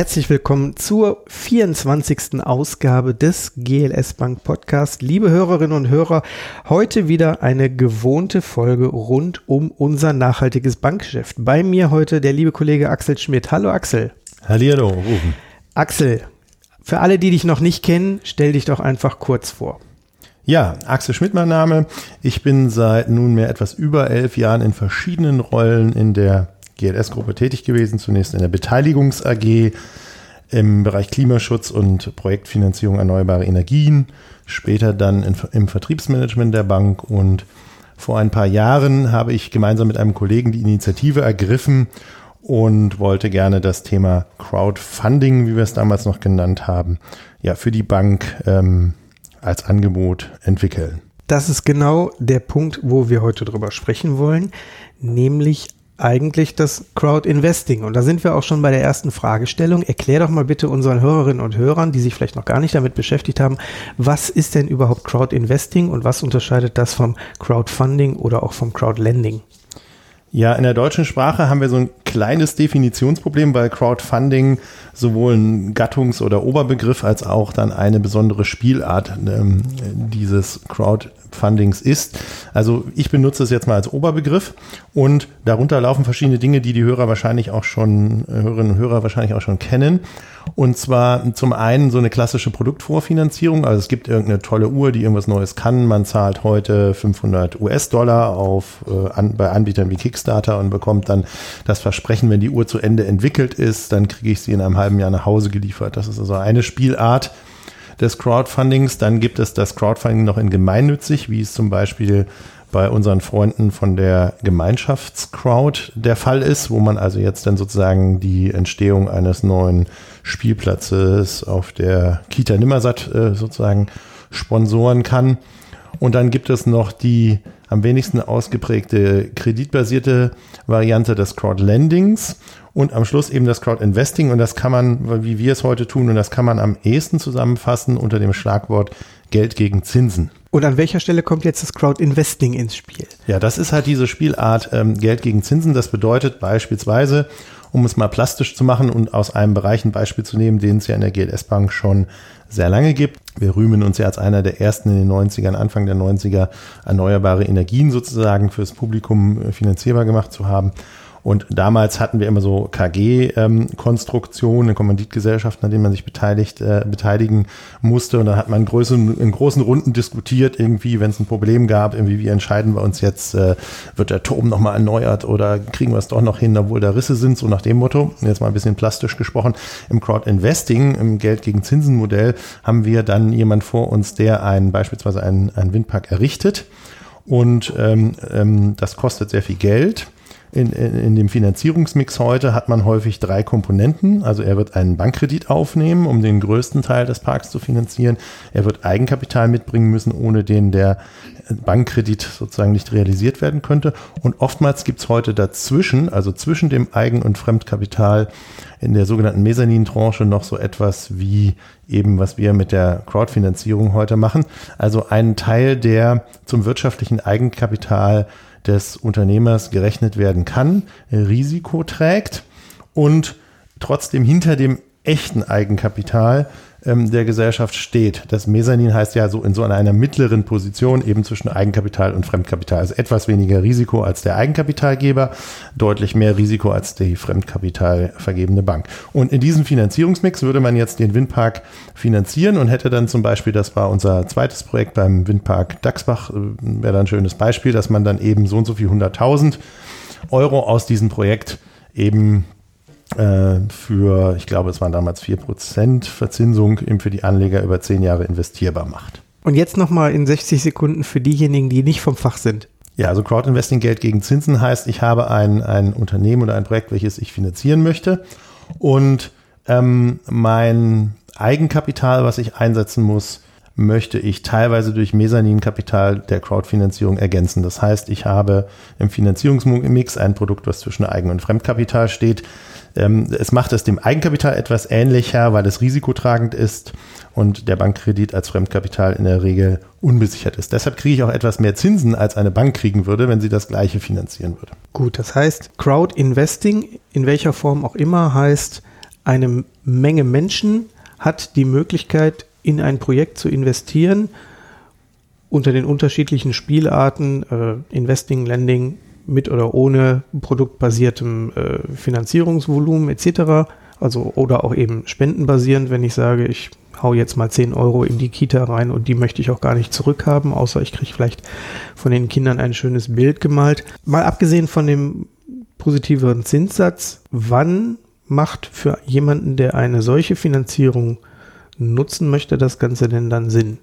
Herzlich willkommen zur 24. Ausgabe des GLS Bank Podcast. Liebe Hörerinnen und Hörer, heute wieder eine gewohnte Folge rund um unser nachhaltiges Bankgeschäft. Bei mir heute der liebe Kollege Axel Schmidt. Hallo Axel. Hallihallo, Rufen. Axel, für alle, die dich noch nicht kennen, stell dich doch einfach kurz vor. Ja, Axel Schmidt mein Name. Ich bin seit nunmehr etwas über elf Jahren in verschiedenen Rollen in der GLS-Gruppe tätig gewesen, zunächst in der Beteiligungs AG im Bereich Klimaschutz und Projektfinanzierung erneuerbare Energien, später dann in, im Vertriebsmanagement der Bank und vor ein paar Jahren habe ich gemeinsam mit einem Kollegen die Initiative ergriffen und wollte gerne das Thema Crowdfunding, wie wir es damals noch genannt haben, ja, für die Bank ähm, als Angebot entwickeln. Das ist genau der Punkt, wo wir heute drüber sprechen wollen, nämlich eigentlich das Crowd Investing. Und da sind wir auch schon bei der ersten Fragestellung. Erklär doch mal bitte unseren Hörerinnen und Hörern, die sich vielleicht noch gar nicht damit beschäftigt haben, was ist denn überhaupt Crowd Investing und was unterscheidet das vom Crowdfunding oder auch vom Crowdlending? Ja, in der deutschen Sprache haben wir so ein kleines Definitionsproblem, weil Crowdfunding sowohl ein Gattungs- oder Oberbegriff als auch dann eine besondere Spielart ähm, dieses Crowdfundings ist. Also ich benutze es jetzt mal als Oberbegriff und darunter laufen verschiedene Dinge, die die Hörer wahrscheinlich auch schon, Hörerinnen und Hörer wahrscheinlich auch schon kennen. Und zwar zum einen so eine klassische Produktvorfinanzierung. Also es gibt irgendeine tolle Uhr, die irgendwas Neues kann. Man zahlt heute 500 US-Dollar auf, äh, an, bei Anbietern wie Kickstarter und bekommt dann das Versprechen, wenn die Uhr zu Ende entwickelt ist, dann kriege ich sie in einem halben Jahr nach Hause geliefert. Das ist also eine Spielart des Crowdfundings. Dann gibt es das Crowdfunding noch in gemeinnützig, wie es zum Beispiel bei unseren Freunden von der Gemeinschaftscrowd der Fall ist, wo man also jetzt dann sozusagen die Entstehung eines neuen Spielplatzes auf der Kita Nimmersatt äh, sozusagen sponsoren kann. Und dann gibt es noch die am wenigsten ausgeprägte kreditbasierte Variante des Crowdlendings und am Schluss eben das Crowdinvesting. Und das kann man, wie wir es heute tun, und das kann man am ehesten zusammenfassen unter dem Schlagwort Geld gegen Zinsen. Und an welcher Stelle kommt jetzt das Crowdinvesting ins Spiel? Ja, das ist halt diese Spielart ähm, Geld gegen Zinsen. Das bedeutet beispielsweise, um es mal plastisch zu machen und aus einem Bereich ein Beispiel zu nehmen, den es ja in der GLS Bank schon sehr lange gibt. Wir rühmen uns ja als einer der ersten in den 90ern, Anfang der 90er, erneuerbare Energien sozusagen fürs Publikum äh, finanzierbar gemacht zu haben. Und damals hatten wir immer so KG-Konstruktionen, ähm, Kommanditgesellschaften, an denen man sich beteiligt, äh, beteiligen musste. Und dann hat man in großen, in großen Runden diskutiert, irgendwie, wenn es ein Problem gab, irgendwie, wie entscheiden wir uns jetzt, äh, wird der Turm nochmal erneuert oder kriegen wir es doch noch hin, obwohl da Risse sind, so nach dem Motto. Jetzt mal ein bisschen plastisch gesprochen. Im Crowd Investing, im Geld gegen Zinsen Modell, haben wir dann jemand vor uns, der einen, beispielsweise einen, einen Windpark errichtet. Und ähm, ähm, das kostet sehr viel Geld in, in, in, dem Finanzierungsmix heute hat man häufig drei Komponenten. Also er wird einen Bankkredit aufnehmen, um den größten Teil des Parks zu finanzieren. Er wird Eigenkapital mitbringen müssen, ohne den der Bankkredit sozusagen nicht realisiert werden könnte. Und oftmals gibt es heute dazwischen, also zwischen dem Eigen- und Fremdkapital in der sogenannten Mezzanin-Tranche noch so etwas wie eben, was wir mit der Crowdfinanzierung heute machen. Also einen Teil, der zum wirtschaftlichen Eigenkapital des Unternehmers gerechnet werden kann, Risiko trägt und trotzdem hinter dem echten Eigenkapital ähm, der Gesellschaft steht. Das Mezzanin heißt ja so in so einer mittleren Position eben zwischen Eigenkapital und Fremdkapital. Also etwas weniger Risiko als der Eigenkapitalgeber, deutlich mehr Risiko als die Fremdkapital vergebene Bank. Und in diesem Finanzierungsmix würde man jetzt den Windpark finanzieren und hätte dann zum Beispiel, das war unser zweites Projekt beim Windpark Dachsbach, äh, wäre dann ein schönes Beispiel, dass man dann eben so und so viel 100.000 Euro aus diesem Projekt eben für, ich glaube, es waren damals 4% Verzinsung eben für die Anleger über 10 Jahre investierbar macht. Und jetzt nochmal in 60 Sekunden für diejenigen, die nicht vom Fach sind. Ja, also Crowdinvesting Geld gegen Zinsen heißt, ich habe ein, ein Unternehmen oder ein Projekt, welches ich finanzieren möchte und ähm, mein Eigenkapital, was ich einsetzen muss, möchte ich teilweise durch Mezzaninkapital der Crowdfinanzierung ergänzen. Das heißt, ich habe im Finanzierungsmix ein Produkt, was zwischen Eigen- und Fremdkapital steht. Ähm, es macht es dem Eigenkapital etwas ähnlicher, weil es risikotragend ist und der Bankkredit als Fremdkapital in der Regel unbesichert ist. Deshalb kriege ich auch etwas mehr Zinsen, als eine Bank kriegen würde, wenn sie das gleiche finanzieren würde. Gut, das heißt, Crowd Investing, in welcher Form auch immer, heißt, eine Menge Menschen hat die Möglichkeit, in ein Projekt zu investieren unter den unterschiedlichen Spielarten, äh, Investing, Lending, mit oder ohne produktbasiertem äh, Finanzierungsvolumen etc. Also oder auch eben spendenbasierend, wenn ich sage, ich hau jetzt mal 10 Euro in die Kita rein und die möchte ich auch gar nicht zurückhaben, außer ich kriege vielleicht von den Kindern ein schönes Bild gemalt. Mal abgesehen von dem positiveren Zinssatz, wann macht für jemanden, der eine solche Finanzierung nutzen möchte, das Ganze denn dann Sinn?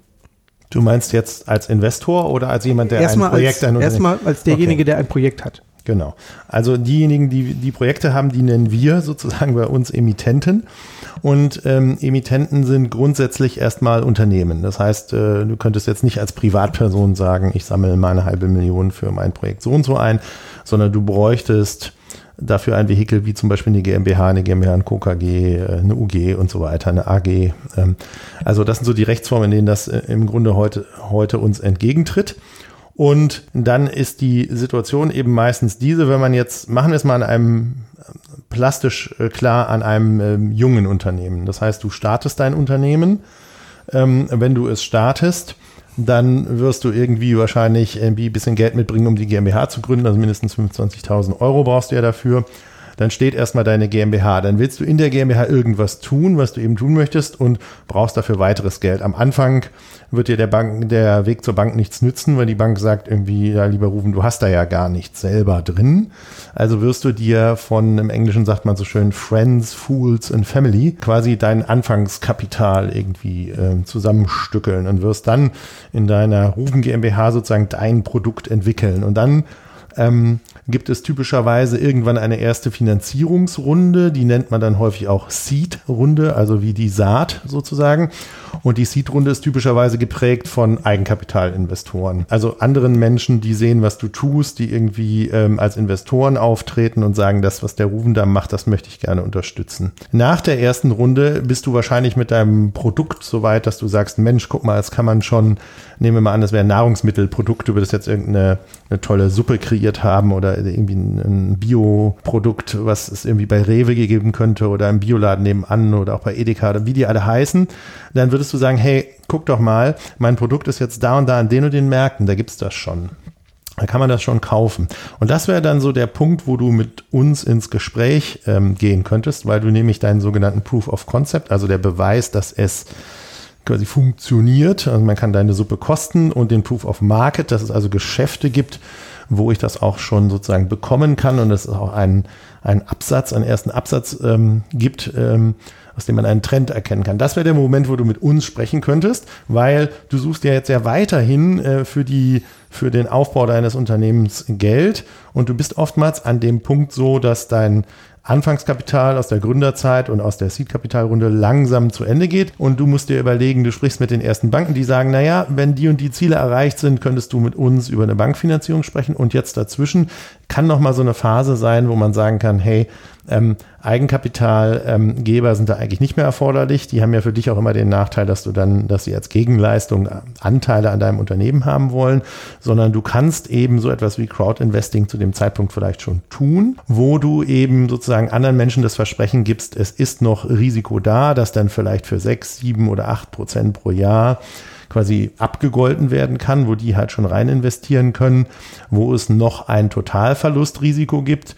Du meinst jetzt als Investor oder als jemand, der erstmal ein Projekt als, Erstmal als derjenige, okay. der ein Projekt hat. Genau. Also diejenigen, die die Projekte haben, die nennen wir sozusagen bei uns Emittenten. Und ähm, Emittenten sind grundsätzlich erstmal Unternehmen. Das heißt, äh, du könntest jetzt nicht als Privatperson sagen, ich sammle mal eine halbe Million für mein Projekt so und so ein, sondern du bräuchtest dafür ein Vehikel wie zum Beispiel eine GmbH, eine GmbH, ein KKG, äh, eine UG und so weiter, eine AG. Ähm, also das sind so die Rechtsformen, in denen das äh, im Grunde heute, heute uns entgegentritt. Und dann ist die Situation eben meistens diese, wenn man jetzt, machen wir es mal an einem plastisch klar, an einem ähm, jungen Unternehmen. Das heißt, du startest dein Unternehmen. Ähm, wenn du es startest, dann wirst du irgendwie wahrscheinlich irgendwie ein bisschen Geld mitbringen, um die GmbH zu gründen. Also mindestens 25.000 Euro brauchst du ja dafür. Dann steht erstmal deine GmbH. Dann willst du in der GmbH irgendwas tun, was du eben tun möchtest und brauchst dafür weiteres Geld. Am Anfang wird dir der Bank, der Weg zur Bank nichts nützen, weil die Bank sagt irgendwie, ja, lieber Rufen, du hast da ja gar nichts selber drin. Also wirst du dir von, im Englischen sagt man so schön, Friends, Fools and Family, quasi dein Anfangskapital irgendwie äh, zusammenstückeln und wirst dann in deiner Rufen GmbH sozusagen dein Produkt entwickeln. Und dann ähm, gibt es typischerweise irgendwann eine erste Finanzierungsrunde, die nennt man dann häufig auch Seed-Runde, also wie die Saat sozusagen. Und die Seed-Runde ist typischerweise geprägt von Eigenkapitalinvestoren, also anderen Menschen, die sehen, was du tust, die irgendwie ähm, als Investoren auftreten und sagen, das, was der Rufen da macht, das möchte ich gerne unterstützen. Nach der ersten Runde bist du wahrscheinlich mit deinem Produkt so weit, dass du sagst, Mensch, guck mal, das kann man schon, nehmen wir mal an, das wäre ein Nahrungsmittelprodukt, du würdest jetzt irgendeine eine tolle Suppe kreiert haben oder irgendwie ein, Bioprodukt, was es irgendwie bei Rewe gegeben könnte oder im Bioladen nebenan oder auch bei Edeka oder wie die alle heißen, dann würdest du sagen, hey, guck doch mal, mein Produkt ist jetzt da und da an den und den Märkten, da gibt's das schon. Da kann man das schon kaufen. Und das wäre dann so der Punkt, wo du mit uns ins Gespräch ähm, gehen könntest, weil du nämlich deinen sogenannten Proof of Concept, also der Beweis, dass es quasi funktioniert. Also man kann deine Suppe kosten und den Proof of Market, dass es also Geschäfte gibt, wo ich das auch schon sozusagen bekommen kann und es auch einen, einen Absatz, einen ersten Absatz ähm, gibt, ähm, aus dem man einen Trend erkennen kann. Das wäre der Moment, wo du mit uns sprechen könntest, weil du suchst ja jetzt ja weiterhin äh, für die für den Aufbau deines Unternehmens Geld und du bist oftmals an dem Punkt so, dass dein Anfangskapital aus der Gründerzeit und aus der Seed-Kapitalrunde langsam zu Ende geht. Und du musst dir überlegen, du sprichst mit den ersten Banken, die sagen, naja, wenn die und die Ziele erreicht sind, könntest du mit uns über eine Bankfinanzierung sprechen. Und jetzt dazwischen kann noch mal so eine Phase sein, wo man sagen kann, hey, ähm, Eigenkapitalgeber ähm, sind da eigentlich nicht mehr erforderlich. Die haben ja für dich auch immer den Nachteil, dass du dann, dass sie als Gegenleistung Anteile an deinem Unternehmen haben wollen, sondern du kannst eben so etwas wie Crowdinvesting zu dem Zeitpunkt vielleicht schon tun, wo du eben sozusagen anderen Menschen das Versprechen gibst, es ist noch Risiko da, dass dann vielleicht für sechs, sieben oder acht Prozent pro Jahr quasi abgegolten werden kann, wo die halt schon rein investieren können, wo es noch ein Totalverlustrisiko gibt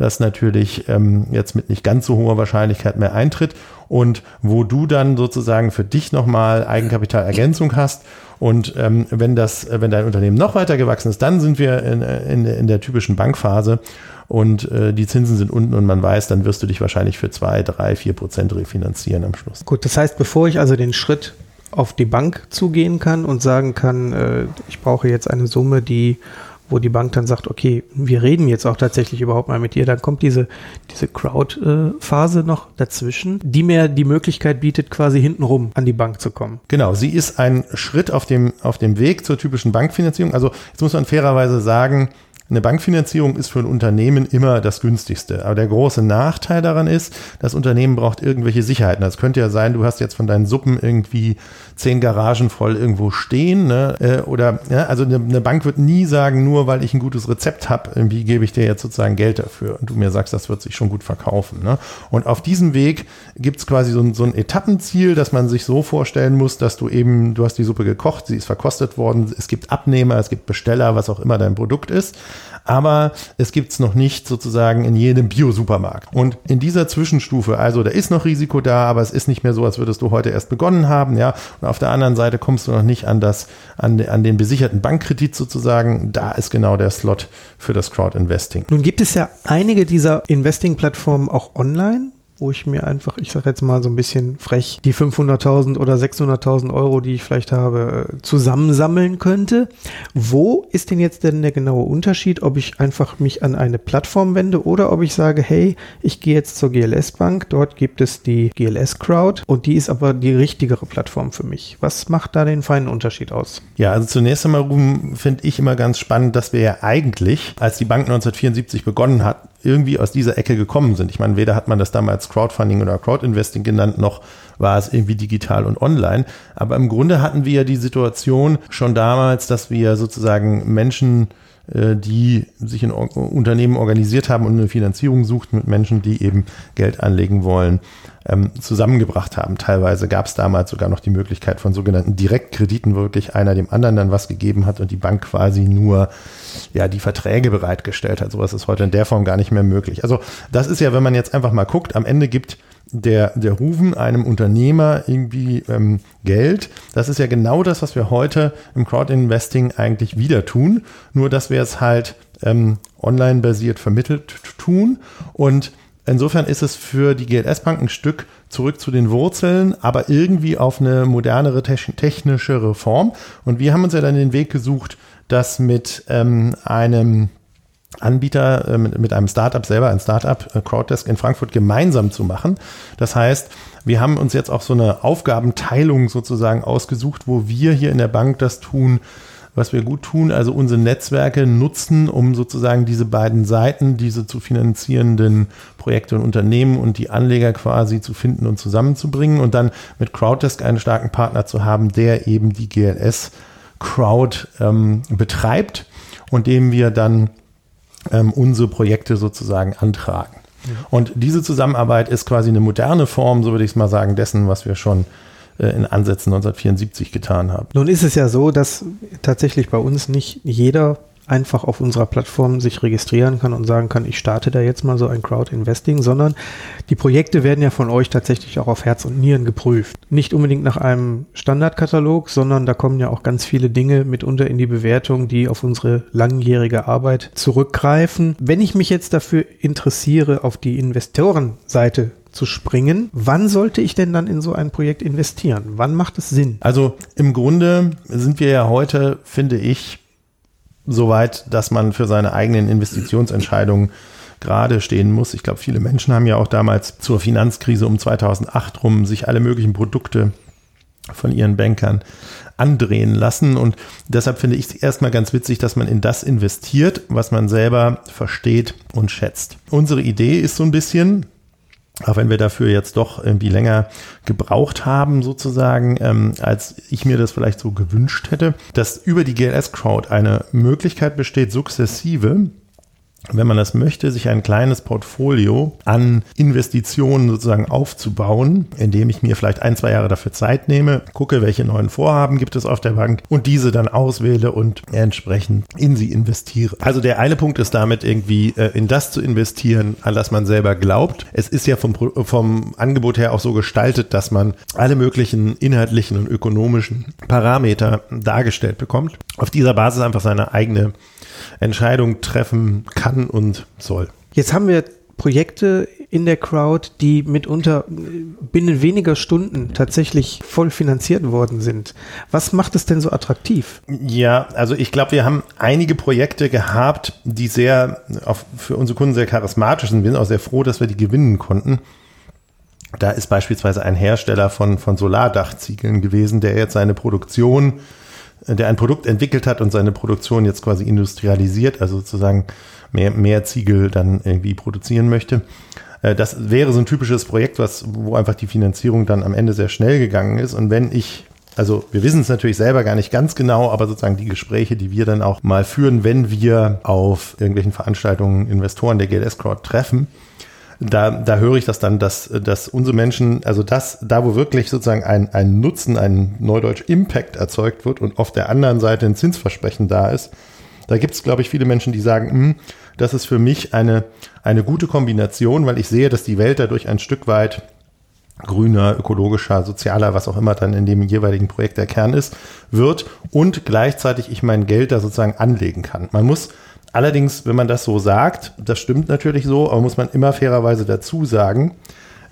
das natürlich ähm, jetzt mit nicht ganz so hoher Wahrscheinlichkeit mehr eintritt und wo du dann sozusagen für dich nochmal Eigenkapitalergänzung hast. Und ähm, wenn das, wenn dein Unternehmen noch weiter gewachsen ist, dann sind wir in, in, in der typischen Bankphase und äh, die Zinsen sind unten und man weiß, dann wirst du dich wahrscheinlich für zwei, drei, vier Prozent refinanzieren am Schluss. Gut, das heißt, bevor ich also den Schritt auf die Bank zugehen kann und sagen kann, äh, ich brauche jetzt eine Summe, die wo die Bank dann sagt, okay, wir reden jetzt auch tatsächlich überhaupt mal mit dir, dann kommt diese, diese Crowd-Phase noch dazwischen, die mir die Möglichkeit bietet, quasi hintenrum an die Bank zu kommen. Genau, sie ist ein Schritt auf dem, auf dem Weg zur typischen Bankfinanzierung. Also jetzt muss man fairerweise sagen, eine Bankfinanzierung ist für ein Unternehmen immer das günstigste. Aber der große Nachteil daran ist, das Unternehmen braucht irgendwelche Sicherheiten. Das könnte ja sein, du hast jetzt von deinen Suppen irgendwie zehn Garagen voll irgendwo stehen. Ne? Äh, oder ja, also eine, Bank wird nie sagen, nur weil ich ein gutes Rezept habe, irgendwie gebe ich dir jetzt sozusagen Geld dafür. Und du mir sagst, das wird sich schon gut verkaufen. Ne? Und auf diesem Weg gibt es quasi so ein, so ein Etappenziel, dass man sich so vorstellen muss, dass du eben, du hast die Suppe gekocht, sie ist verkostet worden, es gibt Abnehmer, es gibt Besteller, was auch immer dein Produkt ist aber es gibt es noch nicht sozusagen in jedem Bio-Supermarkt. Und in dieser Zwischenstufe, also da ist noch Risiko da, aber es ist nicht mehr so, als würdest du heute erst begonnen haben, ja. Und auf der anderen Seite kommst du noch nicht an das, an, an den besicherten Bankkredit sozusagen. Da ist genau der Slot für das Crowd-Investing. Nun gibt es ja einige dieser Investing-Plattformen auch online wo ich mir einfach, ich sage jetzt mal so ein bisschen frech, die 500.000 oder 600.000 Euro, die ich vielleicht habe, äh, zusammensammeln könnte. Wo ist denn jetzt denn der genaue Unterschied, ob ich einfach mich an eine Plattform wende oder ob ich sage, hey, ich gehe jetzt zur GLS Bank, dort gibt es die GLS Crowd und die ist aber die richtigere Plattform für mich. Was macht da den feinen Unterschied aus? Ja, also zunächst einmal, finde ich immer ganz spannend, dass wir ja eigentlich, als die Bank 1974 begonnen hat, irgendwie aus dieser Ecke gekommen sind. Ich meine, weder hat man das damals Crowdfunding oder Crowdinvesting genannt, noch war es irgendwie digital und online. Aber im Grunde hatten wir ja die Situation schon damals, dass wir sozusagen Menschen die sich in Unternehmen organisiert haben und eine Finanzierung suchten mit Menschen, die eben Geld anlegen wollen, ähm, zusammengebracht haben. Teilweise gab es damals sogar noch die Möglichkeit von sogenannten Direktkrediten, wirklich einer dem anderen dann was gegeben hat und die Bank quasi nur ja die Verträge bereitgestellt hat. Sowas ist heute in der Form gar nicht mehr möglich. Also das ist ja, wenn man jetzt einfach mal guckt, am Ende gibt der, der Rufen einem Unternehmer irgendwie ähm, Geld. Das ist ja genau das, was wir heute im Crowdinvesting eigentlich wieder tun. Nur, dass wir es halt ähm, online basiert vermittelt tun. Und insofern ist es für die GLS-Bank ein Stück zurück zu den Wurzeln, aber irgendwie auf eine modernere, technischere Form. Und wir haben uns ja dann den Weg gesucht, das mit ähm, einem Anbieter äh, mit, einem Startup selber, ein Startup äh, Crowddesk in Frankfurt gemeinsam zu machen. Das heißt, wir haben uns jetzt auch so eine Aufgabenteilung sozusagen ausgesucht, wo wir hier in der Bank das tun, was wir gut tun, also unsere Netzwerke nutzen, um sozusagen diese beiden Seiten, diese zu finanzierenden Projekte und Unternehmen und die Anleger quasi zu finden und zusammenzubringen und dann mit Crowddesk einen starken Partner zu haben, der eben die GLS Crowd ähm, betreibt und dem wir dann ähm, unsere Projekte sozusagen antragen. Ja. Und diese Zusammenarbeit ist quasi eine moderne Form, so würde ich es mal sagen, dessen, was wir schon äh, in Ansätzen 1974 getan haben. Nun ist es ja so, dass tatsächlich bei uns nicht jeder einfach auf unserer Plattform sich registrieren kann und sagen kann, ich starte da jetzt mal so ein Crowd-Investing, sondern die Projekte werden ja von euch tatsächlich auch auf Herz und Nieren geprüft. Nicht unbedingt nach einem Standardkatalog, sondern da kommen ja auch ganz viele Dinge mitunter in die Bewertung, die auf unsere langjährige Arbeit zurückgreifen. Wenn ich mich jetzt dafür interessiere, auf die Investorenseite zu springen. Wann sollte ich denn dann in so ein Projekt investieren? Wann macht es Sinn? Also im Grunde sind wir ja heute, finde ich, soweit, dass man für seine eigenen Investitionsentscheidungen gerade stehen muss. Ich glaube, viele Menschen haben ja auch damals zur Finanzkrise um 2008 rum sich alle möglichen Produkte von ihren Bankern andrehen lassen. Und deshalb finde ich es erstmal ganz witzig, dass man in das investiert, was man selber versteht und schätzt. Unsere Idee ist so ein bisschen, auch wenn wir dafür jetzt doch irgendwie länger gebraucht haben, sozusagen, ähm, als ich mir das vielleicht so gewünscht hätte, dass über die GLS Crowd eine Möglichkeit besteht, sukzessive wenn man das möchte, sich ein kleines Portfolio an Investitionen sozusagen aufzubauen, indem ich mir vielleicht ein, zwei Jahre dafür Zeit nehme, gucke, welche neuen Vorhaben gibt es auf der Bank und diese dann auswähle und entsprechend in sie investiere. Also der eine Punkt ist damit irgendwie äh, in das zu investieren, an das man selber glaubt. Es ist ja vom, vom Angebot her auch so gestaltet, dass man alle möglichen inhaltlichen und ökonomischen Parameter dargestellt bekommt. Auf dieser Basis einfach seine eigene Entscheidung treffen kann und soll. Jetzt haben wir Projekte in der Crowd, die mitunter binnen weniger Stunden tatsächlich voll finanziert worden sind. Was macht es denn so attraktiv? Ja, also ich glaube, wir haben einige Projekte gehabt, die sehr auf, für unsere Kunden sehr charismatisch sind. Wir sind auch sehr froh, dass wir die gewinnen konnten. Da ist beispielsweise ein Hersteller von, von Solardachziegeln gewesen, der jetzt seine Produktion der ein Produkt entwickelt hat und seine Produktion jetzt quasi industrialisiert, also sozusagen mehr, mehr Ziegel dann irgendwie produzieren möchte. Äh, das wäre so ein typisches Projekt, was, wo einfach die Finanzierung dann am Ende sehr schnell gegangen ist. Und wenn ich also wir wissen es natürlich selber gar nicht ganz genau, aber sozusagen die Gespräche, die wir dann auch mal führen, wenn wir auf irgendwelchen Veranstaltungen Investoren der GLS Crowd treffen, da, da höre ich das dann, dass, dass unsere Menschen, also das, da wo wirklich sozusagen ein, ein Nutzen, ein Neudeutsch Impact erzeugt wird und auf der anderen Seite ein Zinsversprechen da ist, da gibt es, glaube ich, viele Menschen, die sagen, hm, das ist für mich eine, eine gute Kombination, weil ich sehe, dass die Welt dadurch ein Stück weit grüner, ökologischer, sozialer, was auch immer dann in dem jeweiligen Projekt der Kern ist, wird und gleichzeitig ich mein Geld da sozusagen anlegen kann. Man muss allerdings, wenn man das so sagt, das stimmt natürlich so, aber muss man immer fairerweise dazu sagen,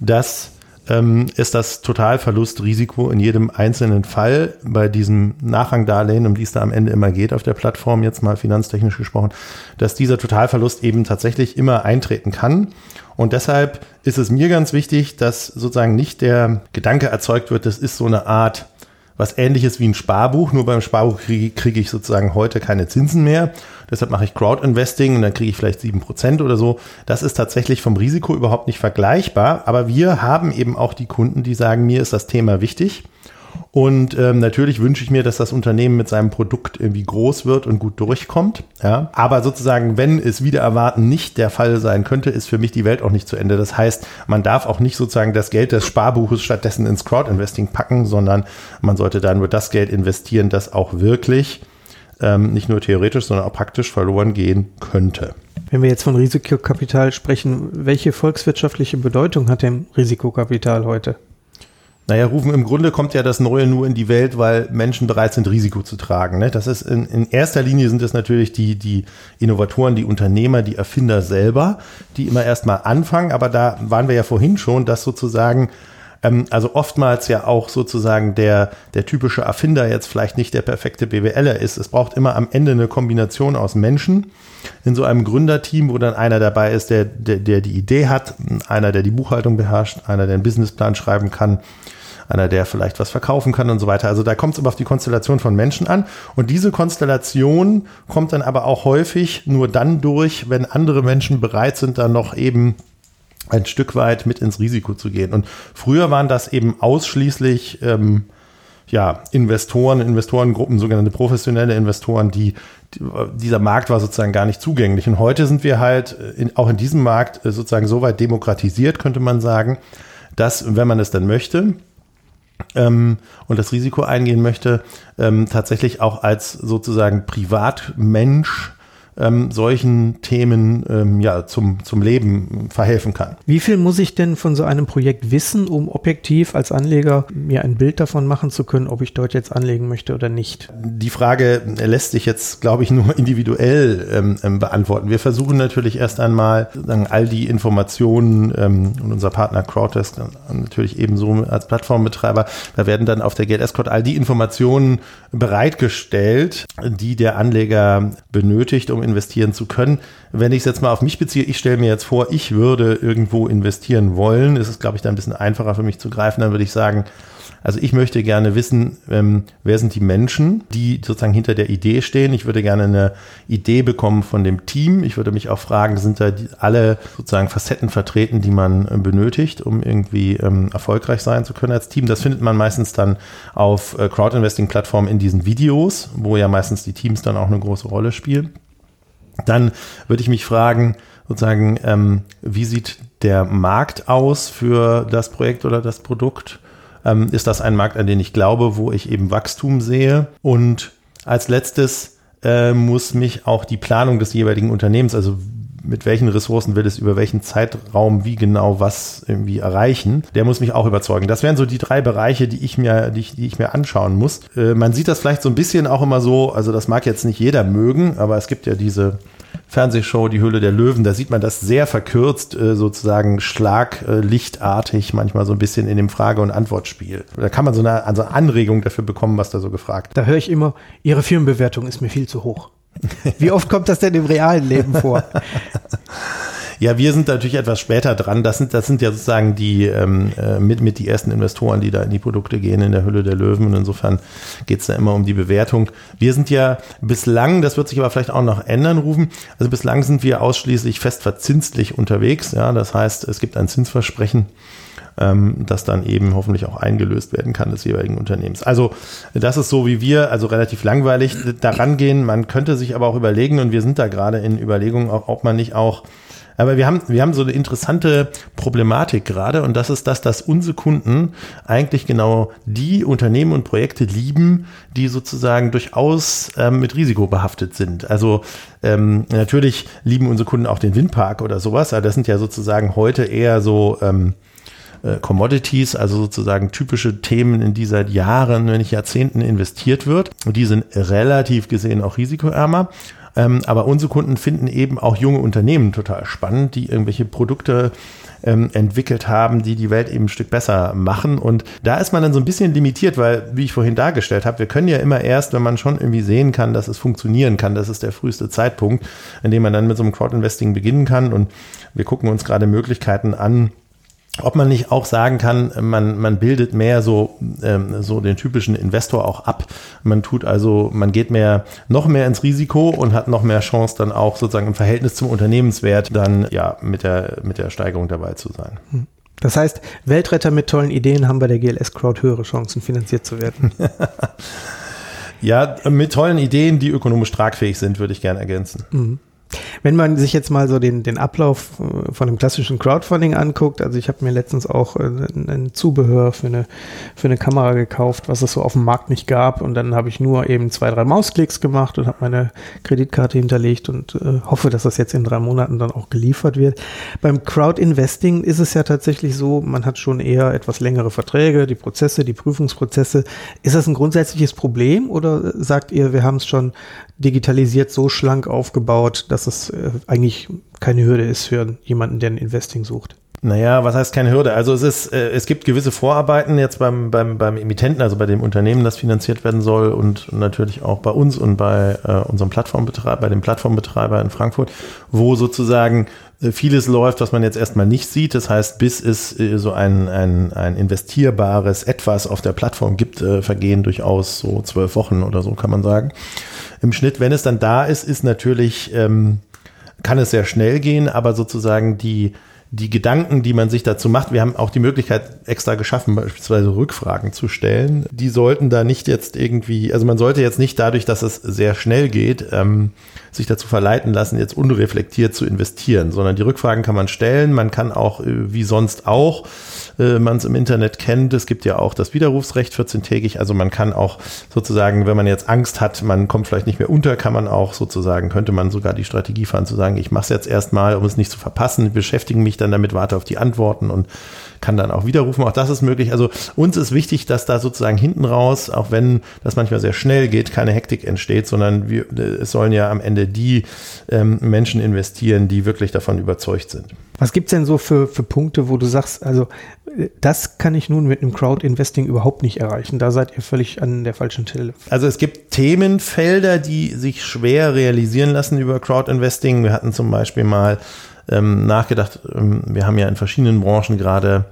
dass ähm, ist das Totalverlustrisiko in jedem einzelnen Fall bei diesem Nachrangdarlehen, um die es da am Ende immer geht auf der Plattform, jetzt mal finanztechnisch gesprochen, dass dieser Totalverlust eben tatsächlich immer eintreten kann. Und deshalb ist es mir ganz wichtig, dass sozusagen nicht der Gedanke erzeugt wird, das ist so eine Art was ähnliches wie ein Sparbuch, nur beim Sparbuch kriege, kriege ich sozusagen heute keine Zinsen mehr. Deshalb mache ich Crowd-Investing und dann kriege ich vielleicht sieben Prozent oder so. Das ist tatsächlich vom Risiko überhaupt nicht vergleichbar. Aber wir haben eben auch die Kunden, die sagen, mir ist das Thema wichtig. Und ähm, natürlich wünsche ich mir, dass das Unternehmen mit seinem Produkt irgendwie groß wird und gut durchkommt. Ja. Aber sozusagen, wenn es wieder erwarten nicht der Fall sein könnte, ist für mich die Welt auch nicht zu Ende. Das heißt, man darf auch nicht sozusagen das Geld des Sparbuches stattdessen ins Crowd-Investing packen, sondern man sollte dann nur das Geld investieren, das auch wirklich ähm, nicht nur theoretisch, sondern auch praktisch verloren gehen könnte. Wenn wir jetzt von Risikokapital sprechen, welche volkswirtschaftliche Bedeutung hat denn Risikokapital heute? Naja, rufen im Grunde kommt ja das Neue nur in die Welt, weil Menschen bereit sind, Risiko zu tragen. Ne? Das ist in, in erster Linie sind es natürlich die, die Innovatoren, die Unternehmer, die Erfinder selber, die immer erstmal anfangen. Aber da waren wir ja vorhin schon, dass sozusagen ähm, also oftmals ja auch sozusagen der, der typische Erfinder jetzt vielleicht nicht der perfekte BWLer ist. Es braucht immer am Ende eine Kombination aus Menschen in so einem Gründerteam, wo dann einer dabei ist, der, der, der die Idee hat, einer, der die Buchhaltung beherrscht, einer, der einen Businessplan schreiben kann, einer, der vielleicht was verkaufen kann und so weiter. Also da kommt es immer auf die Konstellation von Menschen an. Und diese Konstellation kommt dann aber auch häufig nur dann durch, wenn andere Menschen bereit sind, dann noch eben ein Stück weit mit ins Risiko zu gehen. Und früher waren das eben ausschließlich ähm, ja, Investoren, Investorengruppen, sogenannte professionelle Investoren, die, die, dieser Markt war sozusagen gar nicht zugänglich. Und heute sind wir halt in, auch in diesem Markt äh, sozusagen so weit demokratisiert, könnte man sagen, dass, wenn man es dann möchte, und das Risiko eingehen möchte, ähm, tatsächlich auch als sozusagen Privatmensch ähm, solchen Themen ähm, ja, zum, zum Leben verhelfen kann. Wie viel muss ich denn von so einem Projekt wissen, um objektiv als Anleger mir ein Bild davon machen zu können, ob ich dort jetzt anlegen möchte oder nicht? Die Frage lässt sich jetzt, glaube ich, nur individuell ähm, ähm beantworten. Wir versuchen natürlich erst einmal all die Informationen ähm, und unser Partner Crowddesk natürlich ebenso als Plattformbetreiber, da werden dann auf der GLS-Code all die Informationen bereitgestellt, die der Anleger benötigt, um investieren zu können. Wenn ich es jetzt mal auf mich beziehe, ich stelle mir jetzt vor, ich würde irgendwo investieren wollen, ist es, glaube ich, da ein bisschen einfacher für mich zu greifen, dann würde ich sagen, also ich möchte gerne wissen, ähm, wer sind die Menschen, die sozusagen hinter der Idee stehen. Ich würde gerne eine Idee bekommen von dem Team. Ich würde mich auch fragen, sind da alle sozusagen Facetten vertreten, die man äh, benötigt, um irgendwie ähm, erfolgreich sein zu können als Team. Das findet man meistens dann auf äh, Crowdinvesting-Plattformen in diesen Videos, wo ja meistens die Teams dann auch eine große Rolle spielen. Dann würde ich mich fragen, sozusagen, ähm, wie sieht der Markt aus für das Projekt oder das Produkt? Ähm, ist das ein Markt, an den ich glaube, wo ich eben Wachstum sehe? Und als letztes äh, muss mich auch die Planung des jeweiligen Unternehmens, also mit welchen Ressourcen will es über welchen Zeitraum wie genau was irgendwie erreichen, der muss mich auch überzeugen. Das wären so die drei Bereiche, die ich mir, die ich, die ich mir anschauen muss. Äh, man sieht das vielleicht so ein bisschen auch immer so, also das mag jetzt nicht jeder mögen, aber es gibt ja diese Fernsehshow Die Höhle der Löwen, da sieht man das sehr verkürzt, äh, sozusagen schlaglichtartig, manchmal so ein bisschen in dem Frage- und Antwortspiel. Da kann man so eine, also Anregung dafür bekommen, was da so gefragt Da höre ich immer, Ihre Firmenbewertung ist mir viel zu hoch. Wie oft kommt das denn im realen Leben vor? Ja, wir sind natürlich etwas später dran. Das sind, das sind ja sozusagen die ähm, äh, mit, mit die ersten Investoren, die da in die Produkte gehen in der Hülle der Löwen. Und insofern geht es da immer um die Bewertung. Wir sind ja bislang, das wird sich aber vielleicht auch noch ändern, rufen. Also bislang sind wir ausschließlich fest verzinslich unterwegs. Ja, das heißt, es gibt ein Zinsversprechen ähm, das dann eben hoffentlich auch eingelöst werden kann des jeweiligen Unternehmens. Also das ist so, wie wir also relativ langweilig daran gehen. Man könnte sich aber auch überlegen, und wir sind da gerade in Überlegungen, ob man nicht auch aber wir haben, wir haben so eine interessante Problematik gerade und das ist das, dass unsere Kunden eigentlich genau die Unternehmen und Projekte lieben, die sozusagen durchaus ähm, mit Risiko behaftet sind. Also ähm, natürlich lieben unsere Kunden auch den Windpark oder sowas, aber das sind ja sozusagen heute eher so ähm, äh, Commodities, also sozusagen typische Themen, in die seit Jahren, wenn nicht Jahrzehnten investiert wird. Und die sind relativ gesehen auch risikoärmer. Ähm, aber unsere Kunden finden eben auch junge Unternehmen total spannend, die irgendwelche Produkte ähm, entwickelt haben, die die Welt eben ein Stück besser machen. Und da ist man dann so ein bisschen limitiert, weil, wie ich vorhin dargestellt habe, wir können ja immer erst, wenn man schon irgendwie sehen kann, dass es funktionieren kann, das ist der früheste Zeitpunkt, in dem man dann mit so einem Crowdinvesting beginnen kann. Und wir gucken uns gerade Möglichkeiten an, ob man nicht auch sagen kann, man, man bildet mehr so, ähm, so den typischen Investor auch ab. Man tut also, man geht mehr, noch mehr ins Risiko und hat noch mehr Chance dann auch sozusagen im Verhältnis zum Unternehmenswert dann ja mit der, mit der Steigerung dabei zu sein. Hm. Das heißt, Weltretter mit tollen Ideen haben bei der GLS Crowd höhere Chancen, finanziert zu werden. ja, mit tollen Ideen, die ökonomisch tragfähig sind, würde ich gerne ergänzen. Mhm. Wenn man sich jetzt mal so den, den Ablauf äh, von einem klassischen Crowdfunding anguckt, also ich habe mir letztens auch äh, ein, ein, Zubehör für eine, für eine Kamera gekauft, was es so auf dem Markt nicht gab und dann habe ich nur eben zwei, drei Mausklicks gemacht und habe meine Kreditkarte hinterlegt und äh, hoffe, dass das jetzt in drei Monaten dann auch geliefert wird. Beim Crowdinvesting ist es ja tatsächlich so, man hat schon eher etwas längere Verträge, die Prozesse, die Prüfungsprozesse. Ist das ein grundsätzliches Problem oder sagt ihr, wir haben es schon digitalisiert so schlank aufgebaut, dass es äh, eigentlich keine Hürde ist für jemanden, der ein Investing sucht. Naja, was heißt keine Hürde? Also es ist, äh, es gibt gewisse Vorarbeiten jetzt beim, beim, beim Emittenten, also bei dem Unternehmen, das finanziert werden soll und natürlich auch bei uns und bei äh, unserem Plattformbetreiber, bei dem Plattformbetreiber in Frankfurt, wo sozusagen vieles läuft, was man jetzt erstmal nicht sieht. Das heißt, bis es äh, so ein, ein, ein investierbares Etwas auf der Plattform gibt, äh, vergehen durchaus so zwölf Wochen oder so, kann man sagen. Im Schnitt, wenn es dann da ist, ist natürlich, ähm, kann es sehr schnell gehen, aber sozusagen die, die Gedanken, die man sich dazu macht, wir haben auch die Möglichkeit extra geschaffen, beispielsweise Rückfragen zu stellen. Die sollten da nicht jetzt irgendwie, also man sollte jetzt nicht dadurch, dass es sehr schnell geht, ähm, sich dazu verleiten lassen, jetzt unreflektiert zu investieren, sondern die Rückfragen kann man stellen. Man kann auch, äh, wie sonst auch, äh, man es im Internet kennt, es gibt ja auch das Widerrufsrecht 14-tägig. Also man kann auch sozusagen, wenn man jetzt Angst hat, man kommt vielleicht nicht mehr unter, kann man auch sozusagen, könnte man sogar die Strategie fahren, zu sagen, ich mache es jetzt erstmal, um es nicht zu verpassen, beschäftige mich dann damit, warte auf die Antworten und kann dann auch widerrufen. Auch das ist möglich. Also uns ist wichtig, dass da sozusagen hinten raus, auch wenn das manchmal sehr schnell geht, keine Hektik entsteht, sondern wir, es sollen ja am Ende die ähm, Menschen investieren, die wirklich davon überzeugt sind. Was gibt's denn so für, für Punkte, wo du sagst, also das kann ich nun mit einem Crowd-Investing überhaupt nicht erreichen. Da seid ihr völlig an der falschen Stelle. Also es gibt Themenfelder, die sich schwer realisieren lassen über Crowd-Investing. Wir hatten zum Beispiel mal ähm, nachgedacht. Ähm, wir haben ja in verschiedenen Branchen gerade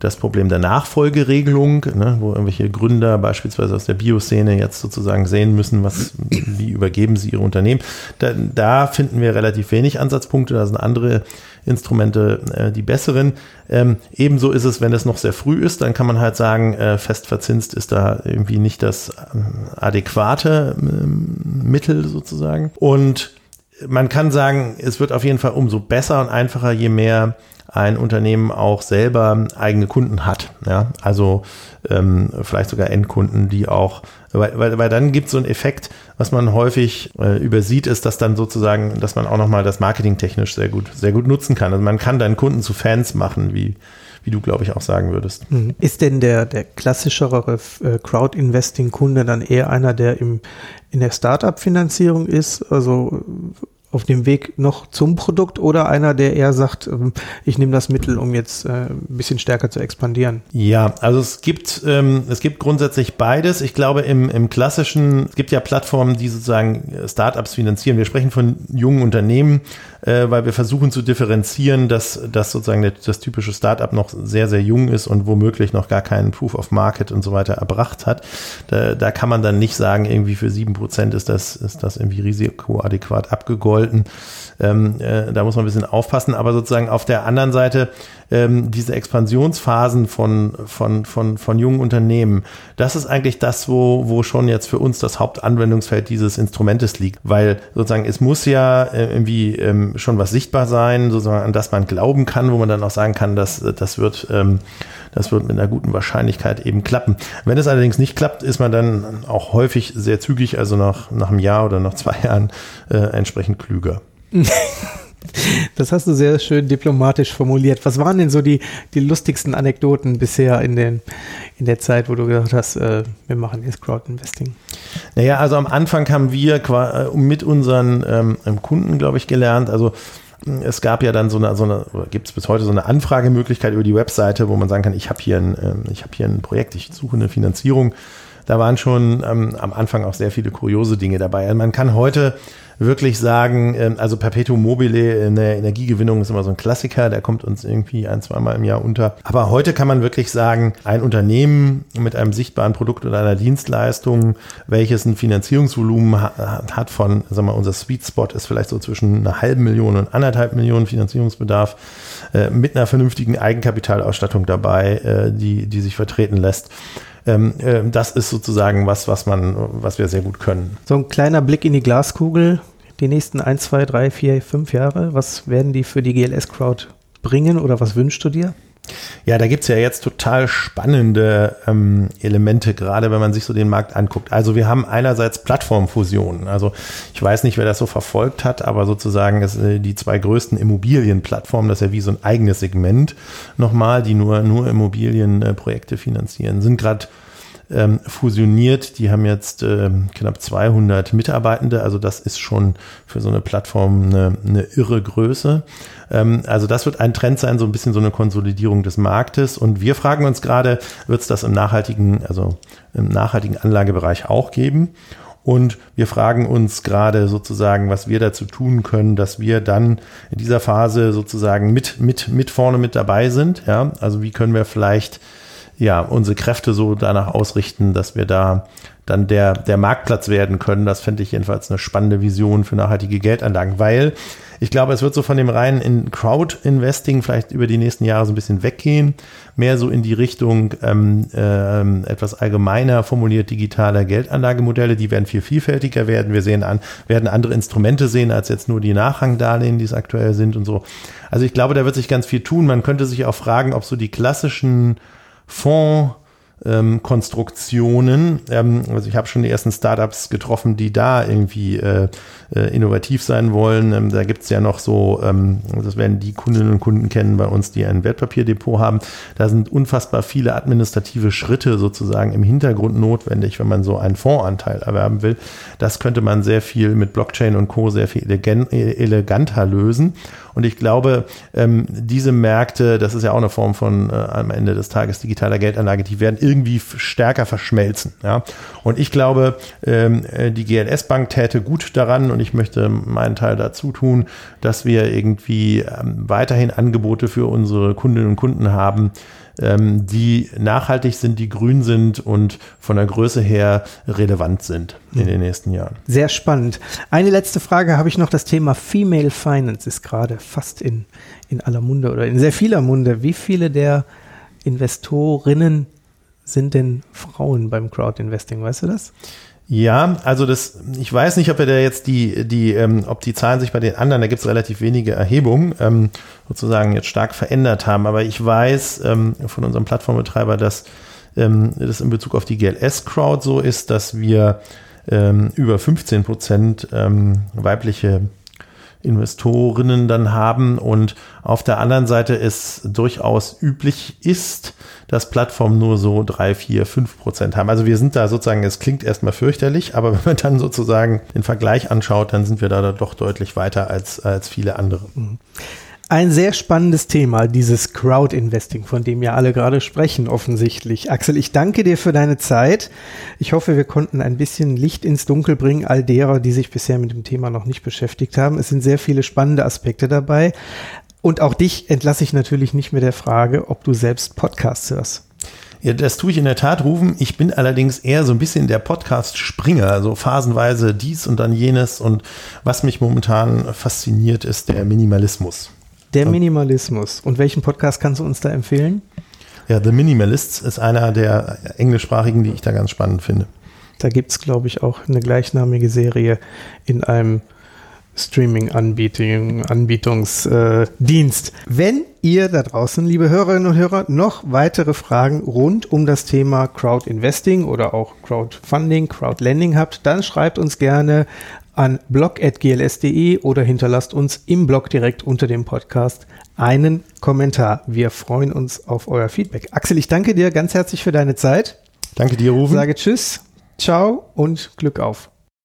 das Problem der Nachfolgeregelung, ne, wo irgendwelche Gründer beispielsweise aus der Bioszene jetzt sozusagen sehen müssen, was, wie übergeben sie ihre Unternehmen. Da, da finden wir relativ wenig Ansatzpunkte, da sind andere Instrumente äh, die besseren. Ähm, ebenso ist es, wenn es noch sehr früh ist, dann kann man halt sagen, äh, fest verzinst ist da irgendwie nicht das äh, adäquate ähm, Mittel sozusagen. Und man kann sagen, es wird auf jeden Fall umso besser und einfacher, je mehr ein Unternehmen auch selber eigene Kunden hat. Ja, also ähm, vielleicht sogar Endkunden, die auch, weil, weil, weil dann gibt es so einen Effekt, was man häufig äh, übersieht, ist, dass dann sozusagen, dass man auch nochmal das Marketing technisch sehr gut, sehr gut nutzen kann. Also man kann deinen Kunden zu Fans machen, wie wie du, glaube ich, auch sagen würdest. Mhm. Ist denn der, der klassischere äh, Crowd-Investing-Kunde dann eher einer, der im, in der Startup-Finanzierung ist? Also auf dem Weg noch zum Produkt oder einer, der eher sagt, ähm, ich nehme das Mittel, um jetzt äh, ein bisschen stärker zu expandieren? Ja, also es gibt, ähm, es gibt grundsätzlich beides. Ich glaube, im, im klassischen, es gibt ja Plattformen, die sozusagen Startups finanzieren. Wir sprechen von jungen Unternehmen, äh, weil wir versuchen zu differenzieren, dass, dass sozusagen das, das typische Startup noch sehr, sehr jung ist und womöglich noch gar keinen Proof of Market und so weiter erbracht hat. Da, da kann man dann nicht sagen, irgendwie für sieben Prozent ist das, ist das irgendwie risikoadäquat abgegolten. Ähm, äh, da muss man ein bisschen aufpassen. Aber sozusagen auf der anderen Seite ähm, diese Expansionsphasen von, von, von, von jungen Unternehmen, das ist eigentlich das, wo, wo schon jetzt für uns das Hauptanwendungsfeld dieses Instrumentes liegt. Weil sozusagen es muss ja äh, irgendwie ähm, schon was sichtbar sein, sozusagen, an das man glauben kann, wo man dann auch sagen kann, dass das wird, ähm, das wird mit einer guten Wahrscheinlichkeit eben klappen. Wenn es allerdings nicht klappt, ist man dann auch häufig sehr zügig, also nach, nach einem Jahr oder nach zwei Jahren äh, entsprechend klüger. Das hast du sehr schön diplomatisch formuliert. Was waren denn so die, die lustigsten Anekdoten bisher in, den, in der Zeit, wo du gesagt hast, äh, wir machen jetzt Crowdinvesting? Naja, also am Anfang haben wir äh, mit unseren ähm, Kunden, glaube ich, gelernt. Also es gab ja dann so eine, so eine gibt es bis heute so eine Anfragemöglichkeit über die Webseite, wo man sagen kann, ich habe hier, ähm, hab hier ein Projekt, ich suche eine Finanzierung. Da waren schon ähm, am Anfang auch sehr viele kuriose Dinge dabei. Also man kann heute wirklich sagen, ähm, also Perpetuum mobile in der Energiegewinnung ist immer so ein Klassiker, der kommt uns irgendwie ein, zweimal im Jahr unter. Aber heute kann man wirklich sagen, ein Unternehmen mit einem sichtbaren Produkt oder einer Dienstleistung, welches ein Finanzierungsvolumen hat von, sagen wir mal, unser Sweet Spot ist vielleicht so zwischen einer halben Million und anderthalb Millionen Finanzierungsbedarf, äh, mit einer vernünftigen Eigenkapitalausstattung dabei, äh, die, die sich vertreten lässt ähm, äh, das ist sozusagen was, was man, was wir sehr gut können. So ein kleiner Blick in die Glaskugel die nächsten 1, 2, 3, 4, 5 Jare? Was werden die für die GLS-Crowd bringen oder was wünschst du dir? Ja, da gibt es ja jetzt total spannende ähm, Elemente, gerade wenn man sich so den Markt anguckt. Also wir haben einerseits Plattformfusionen. Also ich weiß nicht, wer das so verfolgt hat, aber sozusagen ist, äh, die zwei größten Immobilienplattformen, das ist ja wie so ein eigenes Segment nochmal, die nur, nur Immobilienprojekte äh, finanzieren, sind gerade ähm, fusioniert. Die haben jetzt ähm, knapp 200 Mitarbeitende. Also das ist schon für so eine Plattform eine, eine irre Größe. Ähm, also das wird ein Trend sein, so ein bisschen so eine Konsolidierung des Marktes. Und wir fragen uns gerade, wird es das im nachhaltigen, also im nachhaltigen Anlagebereich auch geben? Und wir fragen uns gerade sozusagen, was wir dazu tun können, dass wir dann in dieser Phase sozusagen mit, mit, mit vorne mit dabei sind. Ja, also wie können wir vielleicht ja, unsere Kräfte so danach ausrichten, dass wir da dann der, der Marktplatz werden können. Das fände ich jedenfalls eine spannende Vision für nachhaltige Geldanlagen, weil ich glaube, es wird so von dem reinen in Crowd-Investing vielleicht über die nächsten Jahre so ein bisschen weggehen, mehr so in die Richtung ähm, ähm, etwas allgemeiner formuliert digitaler Geldanlagemodelle. Die werden viel vielfältiger werden. Wir sehen an, werden andere Instrumente sehen als jetzt nur die Nachrangdarlehen, die es aktuell sind und so. Also ich glaube, da wird sich ganz viel tun. Man könnte sich auch fragen, ob so die klassischen Fonds ähm, Konstruktionen. Ähm, also ich habe schon die ersten Startups getroffen, die da irgendwie äh, äh, innovativ sein wollen. Ähm, da gibt es ja noch so, ähm, das werden die Kundinnen und Kunden kennen bei uns, die ein Wertpapierdepot haben. Da sind unfassbar viele administrative Schritte sozusagen im Hintergrund notwendig, wenn man so einen Fondsanteil erwerben will. Das könnte man sehr viel mit Blockchain und Co. sehr viel eleganter lösen. Und ich glaube, ähm, diese Märkte, das ist ja auch eine Form von äh, am Ende des Tages digitaler Geldanlage, die werden irgendwie stärker verschmelzen. Ja? Und ich glaube, ähm, äh, die GLS Bank täte gut daran und ich möchte meinen Teil dazu tun, dass wir irgendwie ähm, weiterhin Angebote für unsere Kundinnen und Kunden haben, ähm, die nachhaltig sind, die grün sind und von der Größe her relevant sind in den nächsten Jahren. Sehr spannend. Eine letzte Frage habe ich noch. Das Thema Female Finance ist gerade fast in, in aller Munde oder in sehr vieler Munde. Wie viele der Investorinnen sind denn Frauen beim Crowdinvesting? Weißt du das? Ja, also das, ich weiß nicht, ob wir da jetzt die, die, ähm, ob die Zahlen sich bei den anderen, da gibt es relativ wenige Erhebungen, ähm, sozusagen jetzt stark verändert haben. Aber ich weiß ähm, von unserem Plattformbetreiber, dass ähm, das in Bezug auf die GLS-Crowd so ist, dass wir ähm, über 15 Prozent ähm, weibliche Investorinnen dann haben und auf der anderen Seite es durchaus üblich ist, dass Plattformen nur so drei, vier, fünf Prozent haben. Also wir sind da sozusagen, es klingt erstmal fürchterlich, aber wenn man dann sozusagen den Vergleich anschaut, dann sind wir da doch deutlich weiter als, als viele andere. Mhm. Ein sehr spannendes Thema, dieses Crowd-Investing, von dem ja alle gerade sprechen, offensichtlich. Axel, ich danke dir für deine Zeit. Ich hoffe, wir konnten ein bisschen Licht ins Dunkel bringen, all derer, die sich bisher mit dem Thema noch nicht beschäftigt haben. Es sind sehr viele spannende Aspekte dabei. Und auch dich entlasse ich natürlich nicht mit der Frage, ob du selbst Podcasts hörst. Ja, das tue ich in der Tat, Rufen. Ich bin allerdings eher so ein bisschen der Podcast-Springer, also phasenweise dies und dann jenes. Und was mich momentan fasziniert, ist der Minimalismus. Der Minimalismus. Und welchen Podcast kannst du uns da empfehlen? Ja, The Minimalists ist einer der englischsprachigen, die ich da ganz spannend finde. Da gibt es, glaube ich, auch eine gleichnamige Serie in einem Streaming-Anbietungsdienst. Äh, Wenn ihr da draußen, liebe Hörerinnen und Hörer, noch weitere Fragen rund um das Thema Crowd Investing oder auch Crowdfunding, Crowdlending habt, dann schreibt uns gerne an blog.gls.de oder hinterlasst uns im Blog direkt unter dem Podcast einen Kommentar. Wir freuen uns auf euer Feedback. Axel, ich danke dir ganz herzlich für deine Zeit. Danke dir, Rufen. Sage Tschüss, ciao und Glück auf.